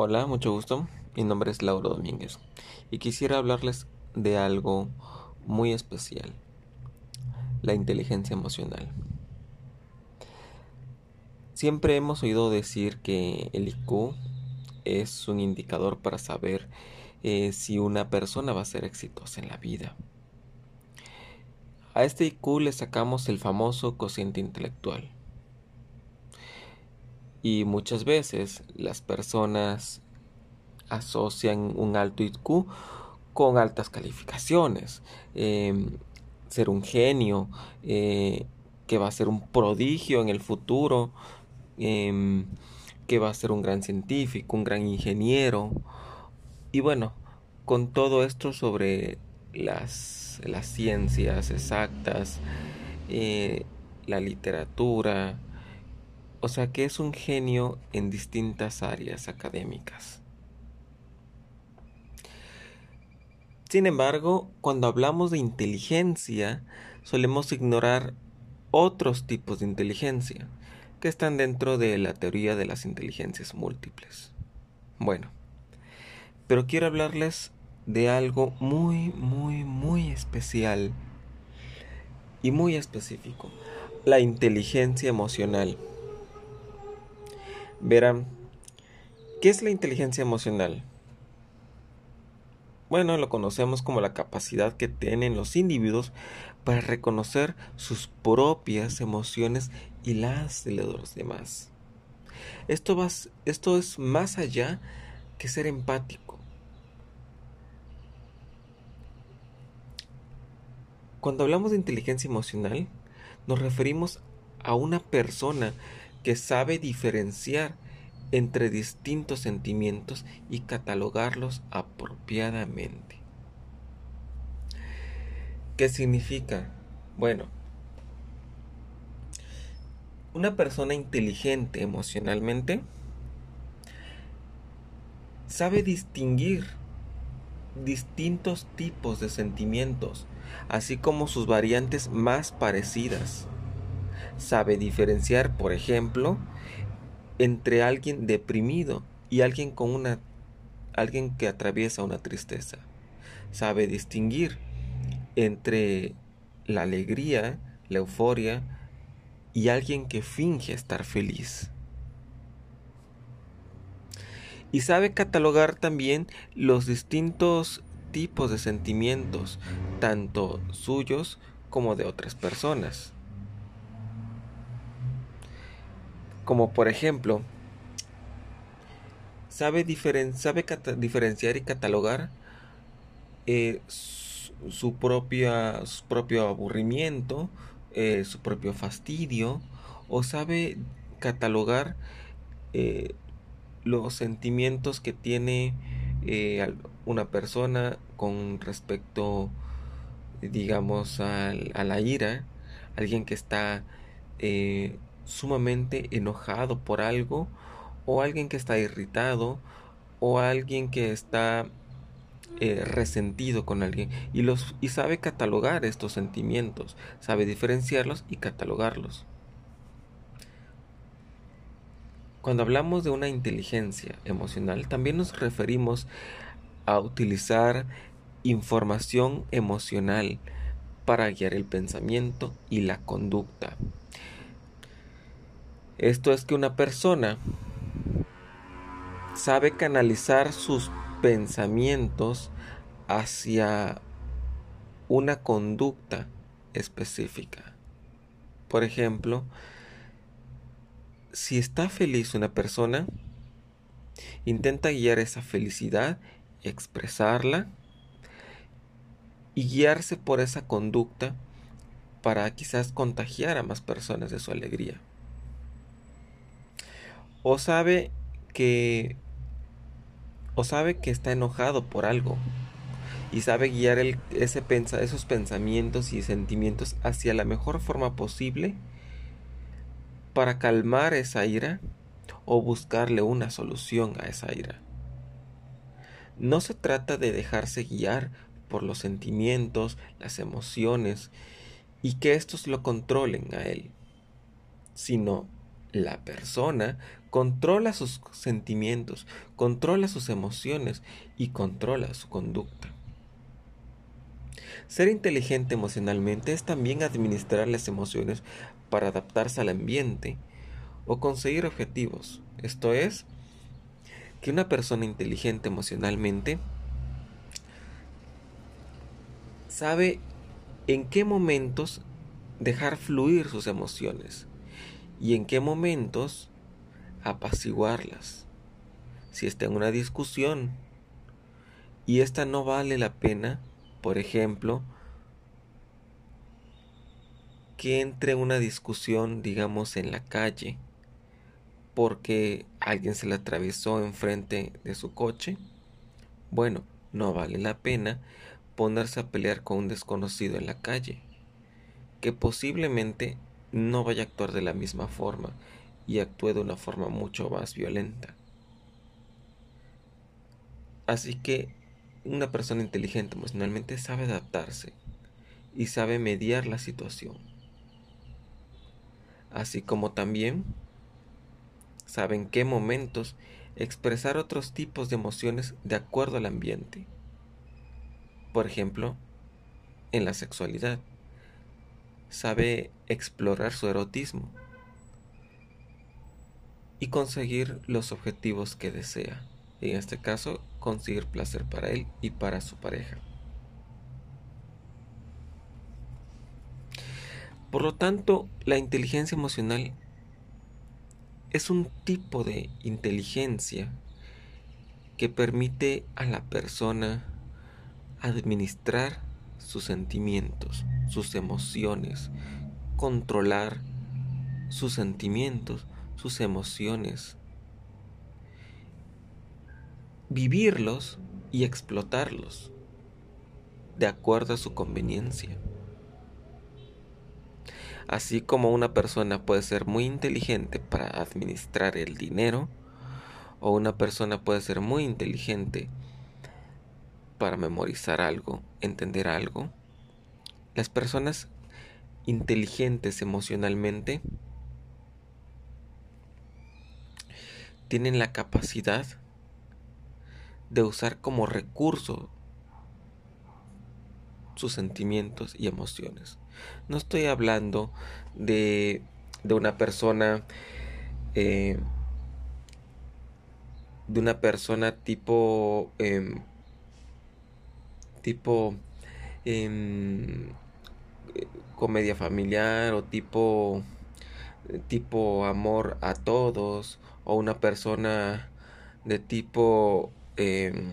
Hola, mucho gusto. Mi nombre es Lauro Domínguez y quisiera hablarles de algo muy especial, la inteligencia emocional. Siempre hemos oído decir que el IQ es un indicador para saber eh, si una persona va a ser exitosa en la vida. A este IQ le sacamos el famoso cociente intelectual y muchas veces las personas asocian un alto IQ con altas calificaciones. Em, ser un genio, eh, que va a ser un prodigio en el futuro, em, que va a ser un gran científico, un gran ingeniero. Y bueno, con todo esto sobre las, las ciencias exactas, eh, la literatura, o sea que es un genio en distintas áreas académicas. Sin embargo, cuando hablamos de inteligencia, solemos ignorar otros tipos de inteligencia que están dentro de la teoría de las inteligencias múltiples. Bueno, pero quiero hablarles de algo muy, muy, muy especial y muy específico, la inteligencia emocional. Verán, ¿qué es la inteligencia emocional? Bueno, lo conocemos como la capacidad que tienen los individuos para reconocer sus propias emociones y las de los demás. Esto, va, esto es más allá que ser empático. Cuando hablamos de inteligencia emocional, nos referimos a una persona que sabe diferenciar entre distintos sentimientos y catalogarlos apropiadamente. ¿Qué significa? Bueno, una persona inteligente emocionalmente sabe distinguir distintos tipos de sentimientos, así como sus variantes más parecidas sabe diferenciar, por ejemplo, entre alguien deprimido y alguien con una alguien que atraviesa una tristeza. Sabe distinguir entre la alegría, la euforia y alguien que finge estar feliz. Y sabe catalogar también los distintos tipos de sentimientos, tanto suyos como de otras personas. Como por ejemplo, sabe, diferenciar y catalogar eh, su, propia, su propio aburrimiento, eh, su propio fastidio, o sabe catalogar eh, los sentimientos que tiene una persona con respecto, digamos, a la ira, alguien que está sumamente enojado por algo, o alguien que está irritado, o alguien que está eh, resentido con alguien y, los, y sabe catalogar estos sentimientos, sabe diferenciarlos y catalogarlos. Cuando hablamos de una inteligencia emocional, también nos referimos a utilizar información emocional para guiar el pensamiento y la conducta. Esto es que una persona sabe canalizar sus pensamientos hacia una conducta específica. Por ejemplo, si está feliz una persona, intenta guiar esa felicidad, expresarla y guiarse por esa conducta para quizás contagiar a más personas de su alegría. O sabe que o sabe que está enojado por algo y sabe guiar ese pensa, esos pensamientos y sentimientos hacia la mejor forma posible para calmar esa ira o buscarle una solución a esa ira. No se trata de dejarse guiar por los sentimientos, las emociones y que estos lo controlen a él, sino la persona controla sus sentimientos, controla sus emociones y controla su conducta. Ser inteligente emocionalmente es también administrar las emociones para adaptarse al ambiente o conseguir objetivos. Esto es, que una persona inteligente emocionalmente sabe en qué momentos dejar fluir sus emociones y en qué momentos apaciguarlas. Si está en una discusión y esta no vale la pena, por ejemplo, que entre una discusión, digamos, en la calle, porque alguien se le atravesó enfrente de su coche, bueno, no vale la pena ponerse a pelear con un desconocido en la calle, que posiblemente no vaya a actuar de la misma forma y actúe de una forma mucho más violenta. Así que una persona inteligente emocionalmente sabe adaptarse y sabe mediar la situación. Así como también sabe en qué momentos expresar otros tipos de emociones de acuerdo al ambiente. Por ejemplo, en la sexualidad. Sabe explorar su erotismo y conseguir los objetivos que desea. En este caso, conseguir placer para él y para su pareja. Por lo tanto, la inteligencia emocional es un tipo de inteligencia que permite a la persona administrar sus sentimientos, sus emociones, controlar sus sentimientos, sus emociones, vivirlos y explotarlos de acuerdo a su conveniencia. Así como una persona puede ser muy inteligente para administrar el dinero, o una persona puede ser muy inteligente para memorizar algo, entender algo, las personas inteligentes emocionalmente tienen la capacidad de usar como recurso sus sentimientos y emociones. No estoy hablando de, de una persona eh, de una persona tipo em, tipo em, comedia familiar o tipo tipo amor a todos o una persona de tipo em,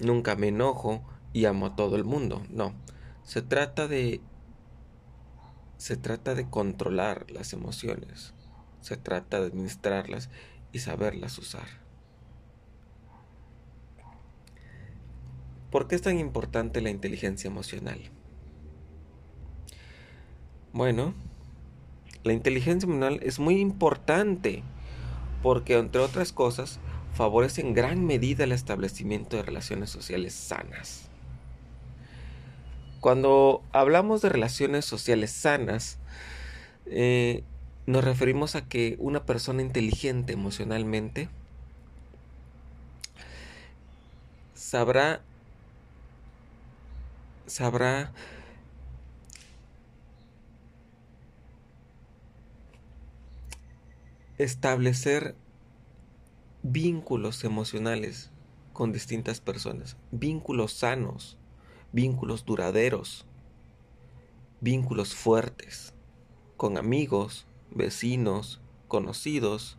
nunca me enojo y amo a todo el mundo. No, se trata de se trata de controlar las emociones, se trata de administrarlas y saberlas usar. ¿Por qué es tan importante la inteligencia emocional? Bueno, la inteligencia emocional es muy importante porque, entre otras cosas, favorece en gran medida el establecimiento de relaciones sociales sanas. Cuando hablamos de relaciones sociales sanas, eh, nos referimos a que una persona inteligente emocionalmente sabrá sabrá establecer vínculos emocionales con distintas personas, vínculos sanos, vínculos duraderos, vínculos fuertes, con amigos, vecinos, conocidos,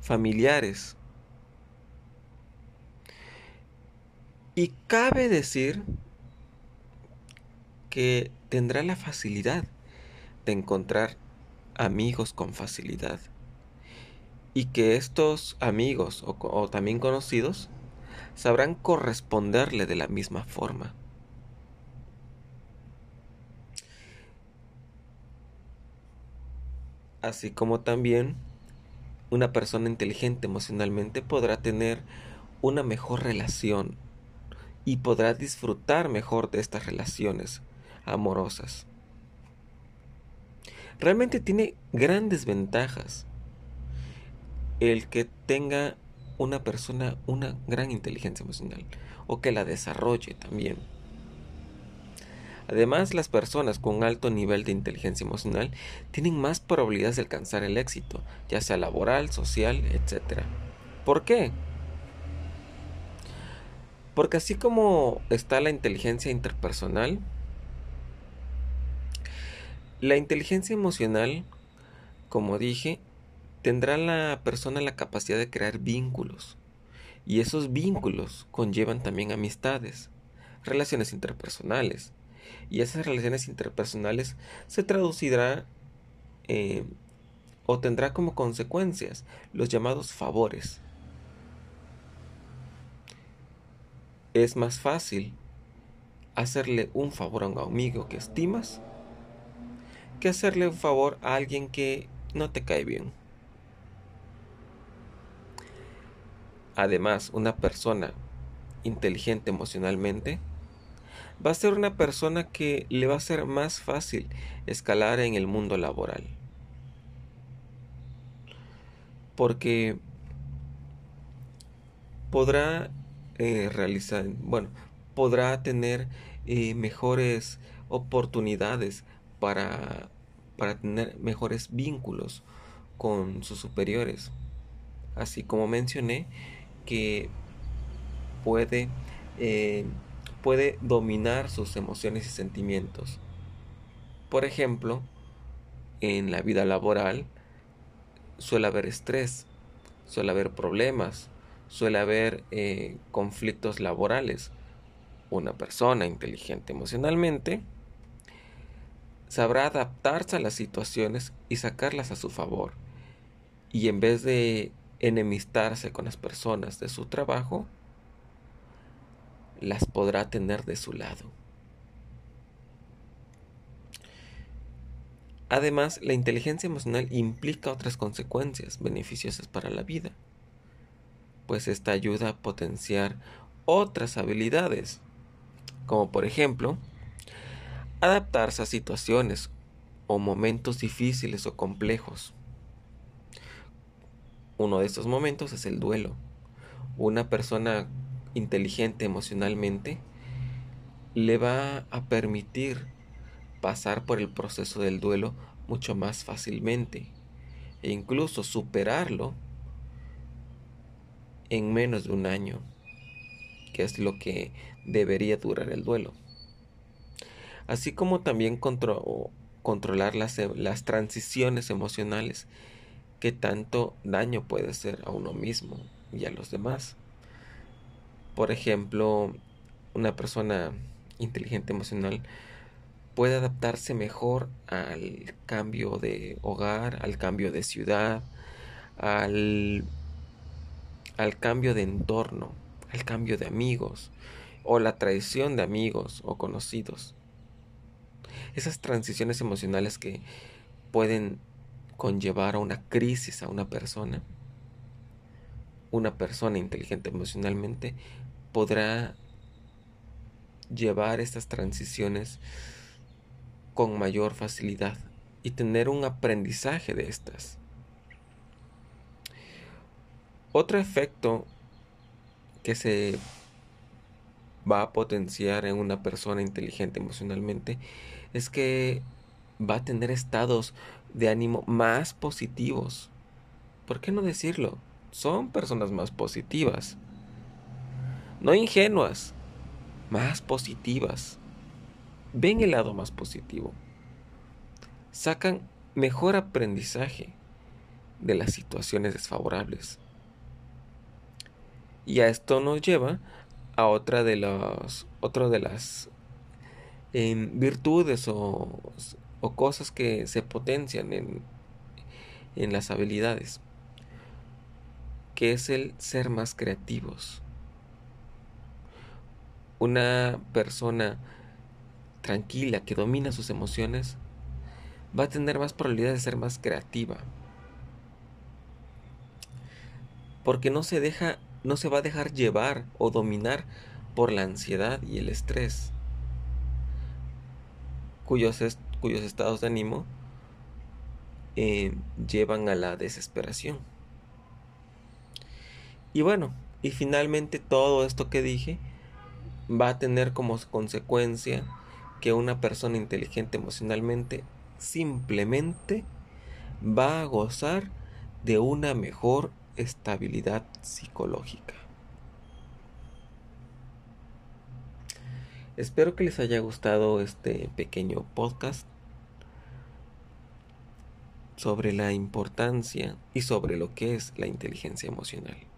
familiares. Y cabe decir que tendrá la facilidad de encontrar amigos con facilidad y que estos amigos o, también conocidos sabrán corresponderle de la misma forma. Así como también una persona inteligente emocionalmente podrá tener una mejor relación y podrá disfrutar mejor de estas relaciones amorosas. realmente tiene grandes ventajas el que tenga una persona una gran inteligencia emocional o que la desarrolle también. Además, las personas con alto nivel de inteligencia emocional tienen más probabilidades de alcanzar el éxito, ya sea laboral, social, etc. ¿Por qué? Porque así como está la inteligencia interpersonal, la inteligencia emocional, como dije, tendrá la persona la capacidad de crear vínculos. Y esos vínculos conllevan también amistades, relaciones interpersonales. Y esas relaciones interpersonales se traducirá eh, o tendrá como consecuencias los llamados favores. Es más fácil hacerle un favor a un amigo que estimas que hacerle un favor a alguien que no te cae bien. Además, una persona inteligente emocionalmente va a ser una persona que le va a ser más fácil escalar en el mundo laboral. Porque podrá eh, realizar, bueno, podrá tener eh, mejores oportunidades para, para tener mejores vínculos con sus superiores. Así como mencioné que puede, eh, puede dominar sus emociones y sentimientos. Por ejemplo, en la vida laboral suele haber estrés, suele haber problemas, suele haber eh, conflictos laborales. Una persona inteligente emocionalmente sabrá adaptarse a las situaciones y sacarlas a su favor. Y en vez de enemistarse con las personas de su trabajo, las podrá tener de su lado. Además, la inteligencia emocional implica otras consecuencias beneficiosas para la vida pues esta ayuda a potenciar otras habilidades, como por ejemplo, adaptarse a situaciones o momentos difíciles o complejos. Uno de estos momentos es el duelo. Una persona inteligente emocionalmente le va a permitir pasar por el proceso del duelo mucho más fácilmente e incluso superarlo en menos de un año, que es lo que debería durar el duelo. Así como también controlar las, las transiciones emocionales que tanto daño puede hacer a uno mismo y a los demás. Por ejemplo, una persona inteligente emocional puede adaptarse mejor al cambio de hogar, al cambio de ciudad, al al cambio de entorno, al cambio de amigos, o la traición de amigos o conocidos. Esas transiciones emocionales que pueden conllevar a una crisis a una persona, una persona inteligente emocionalmente podrá llevar estas transiciones con mayor facilidad y tener un aprendizaje de estas. Otro efecto que se va a potenciar en una persona inteligente emocionalmente es que va a tener estados de ánimo más positivos. ¿Por qué no decirlo? Son personas más positivas. No ingenuas, más positivas. Ven el lado más positivo. Sacan mejor aprendizaje de las situaciones desfavorables. Y a esto nos lleva a otra de las, otra de las em, virtudes o, o, cosas que se potencian en, en las habilidades, que es el ser más creativos. Una persona tranquila que domina sus emociones va a tener más probabilidad de ser más creativa. Porque no se deja no se va a dejar llevar o dominar por la ansiedad y el estrés, cuyos, cuyos estados de ánimo eh, llevan a la desesperación. Y bueno, y finalmente todo esto que dije va a tener como consecuencia que una persona inteligente emocionalmente simplemente va a gozar de una mejor estabilidad psicológica. Espero que les haya gustado este pequeño podcast sobre la importancia y sobre lo que es la inteligencia emocional.